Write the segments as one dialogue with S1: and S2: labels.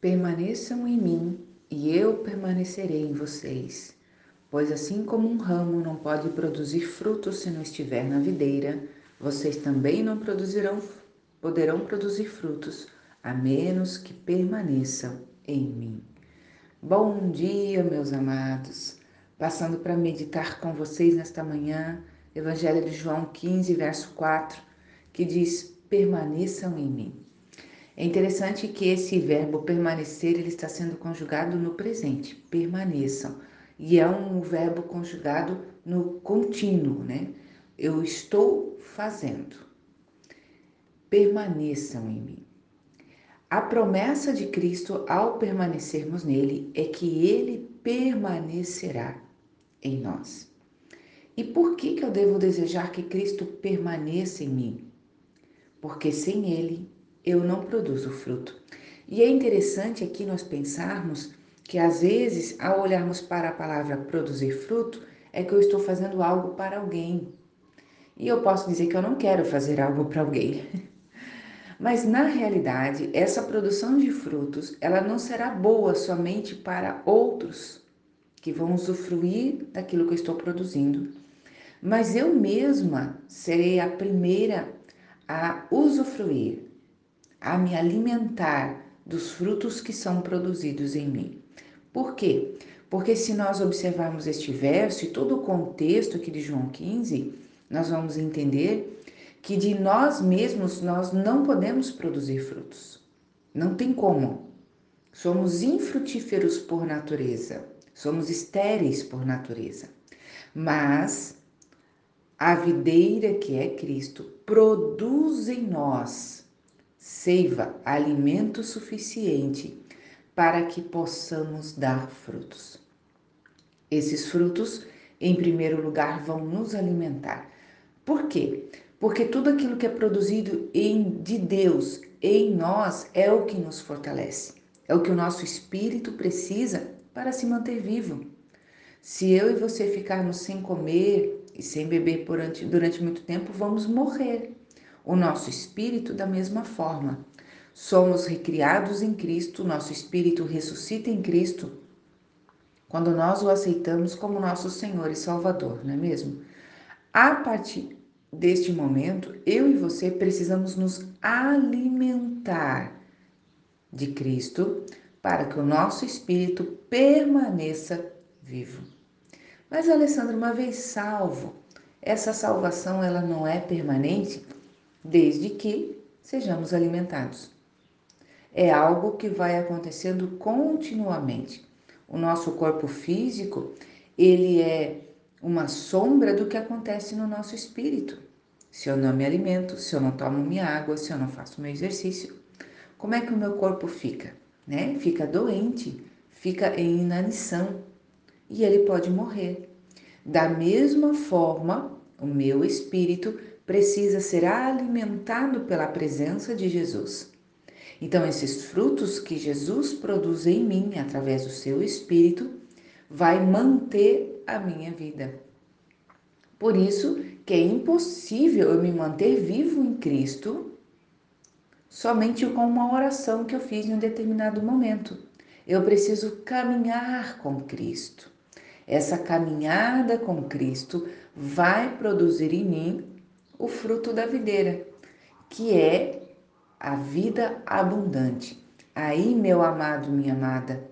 S1: Permaneçam em mim e eu permanecerei em vocês. Pois assim como um ramo não pode produzir frutos se não estiver na videira, vocês também não produzirão, poderão produzir frutos, a menos que permaneçam em mim. Bom dia, meus amados. Passando para meditar com vocês nesta manhã, Evangelho de João 15, verso 4, que diz: permaneçam em mim. É interessante que esse verbo permanecer ele está sendo conjugado no presente, permaneçam, e é um verbo conjugado no contínuo, né? Eu estou fazendo. Permaneçam em mim. A promessa de Cristo ao permanecermos nele é que ele permanecerá em nós. E por que, que eu devo desejar que Cristo permaneça em mim? Porque sem ele eu não produzo fruto. E é interessante aqui nós pensarmos que às vezes, ao olharmos para a palavra produzir fruto, é que eu estou fazendo algo para alguém. E eu posso dizer que eu não quero fazer algo para alguém. Mas na realidade, essa produção de frutos, ela não será boa somente para outros que vão usufruir daquilo que eu estou produzindo, mas eu mesma serei a primeira a usufruir a me alimentar dos frutos que são produzidos em mim. Por quê? Porque se nós observarmos este verso e todo o contexto aqui de João 15, nós vamos entender que de nós mesmos nós não podemos produzir frutos. Não tem como. Somos infrutíferos por natureza, somos estéreis por natureza. Mas a videira que é Cristo produz em nós seiva, alimento suficiente para que possamos dar frutos. Esses frutos, em primeiro lugar, vão nos alimentar. Por quê? Porque tudo aquilo que é produzido em, de Deus em nós é o que nos fortalece, é o que o nosso espírito precisa para se manter vivo. Se eu e você ficarmos sem comer e sem beber durante, durante muito tempo, vamos morrer o nosso espírito da mesma forma. Somos recriados em Cristo, nosso espírito ressuscita em Cristo quando nós o aceitamos como nosso Senhor e Salvador, não é mesmo? A partir deste momento, eu e você precisamos nos alimentar de Cristo para que o nosso espírito permaneça vivo. Mas Alessandro, uma vez salvo, essa salvação ela não é permanente? Desde que sejamos alimentados. É algo que vai acontecendo continuamente. O nosso corpo físico, ele é uma sombra do que acontece no nosso espírito. Se eu não me alimento, se eu não tomo minha água, se eu não faço meu exercício, como é que o meu corpo fica? Né? Fica doente, fica em inanição e ele pode morrer. Da mesma forma, o meu espírito precisa ser alimentado pela presença de Jesus. Então, esses frutos que Jesus produz em mim através do seu espírito vai manter a minha vida. Por isso que é impossível eu me manter vivo em Cristo somente com uma oração que eu fiz em um determinado momento. Eu preciso caminhar com Cristo. Essa caminhada com Cristo vai produzir em mim o fruto da videira, que é a vida abundante. Aí, meu amado, minha amada,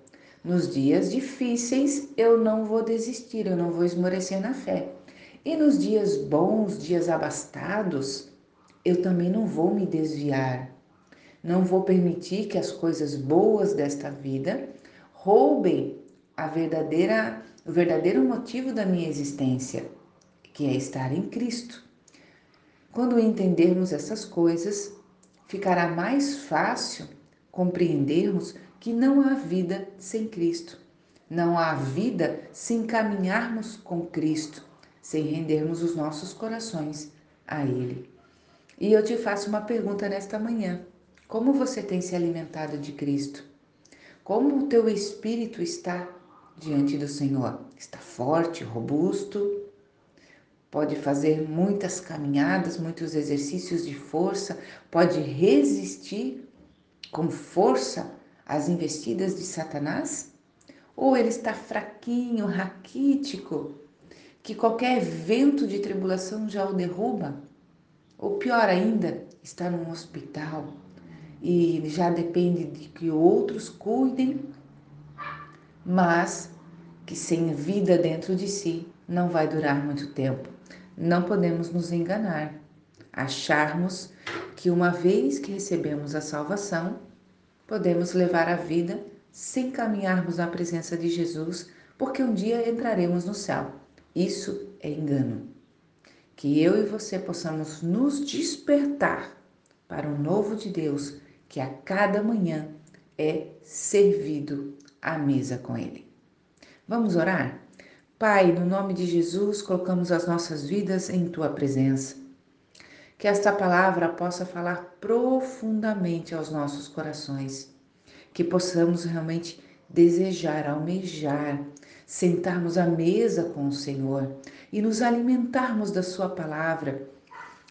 S1: nos dias difíceis eu não vou desistir, eu não vou esmorecer na fé. E nos dias bons, dias abastados, eu também não vou me desviar. Não vou permitir que as coisas boas desta vida roubem a verdadeira, o verdadeiro motivo da minha existência, que é estar em Cristo. Quando entendermos essas coisas, ficará mais fácil compreendermos que não há vida sem Cristo. Não há vida sem caminharmos com Cristo, sem rendermos os nossos corações a Ele. E eu te faço uma pergunta nesta manhã: como você tem se alimentado de Cristo? Como o teu espírito está diante do Senhor? Está forte, robusto? Pode fazer muitas caminhadas, muitos exercícios de força, pode resistir com força as investidas de Satanás? Ou ele está fraquinho, raquítico, que qualquer vento de tribulação já o derruba? Ou pior ainda, está num hospital e já depende de que outros cuidem, mas que sem vida dentro de si não vai durar muito tempo. Não podemos nos enganar, acharmos que uma vez que recebemos a salvação, podemos levar a vida sem caminharmos na presença de Jesus, porque um dia entraremos no céu. Isso é engano. Que eu e você possamos nos despertar para o novo de Deus, que a cada manhã é servido à mesa com Ele. Vamos orar? Pai, no nome de Jesus, colocamos as nossas vidas em tua presença. Que esta palavra possa falar profundamente aos nossos corações, que possamos realmente desejar, almejar, sentarmos à mesa com o Senhor e nos alimentarmos da Sua palavra,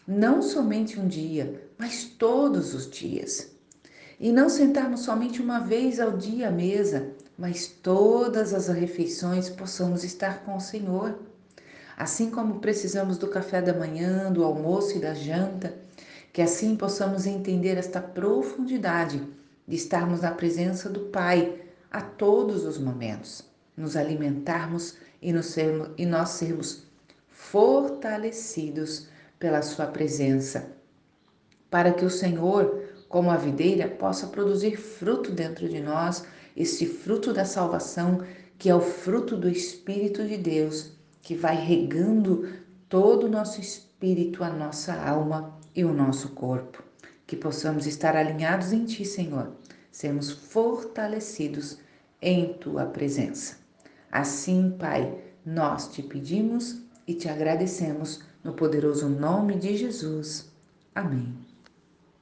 S1: não somente um dia, mas todos os dias. E não sentarmos somente uma vez ao dia à mesa, mas todas as refeições possamos estar com o Senhor. Assim como precisamos do café da manhã, do almoço e da janta, que assim possamos entender esta profundidade de estarmos na presença do Pai a todos os momentos, nos alimentarmos e, nos sermos, e nós sermos fortalecidos pela Sua presença, para que o Senhor, como a videira, possa produzir fruto dentro de nós esse fruto da salvação, que é o fruto do Espírito de Deus, que vai regando todo o nosso espírito, a nossa alma e o nosso corpo. Que possamos estar alinhados em Ti, Senhor, sermos fortalecidos em Tua presença. Assim, Pai, nós te pedimos e te agradecemos no poderoso nome de Jesus. Amém.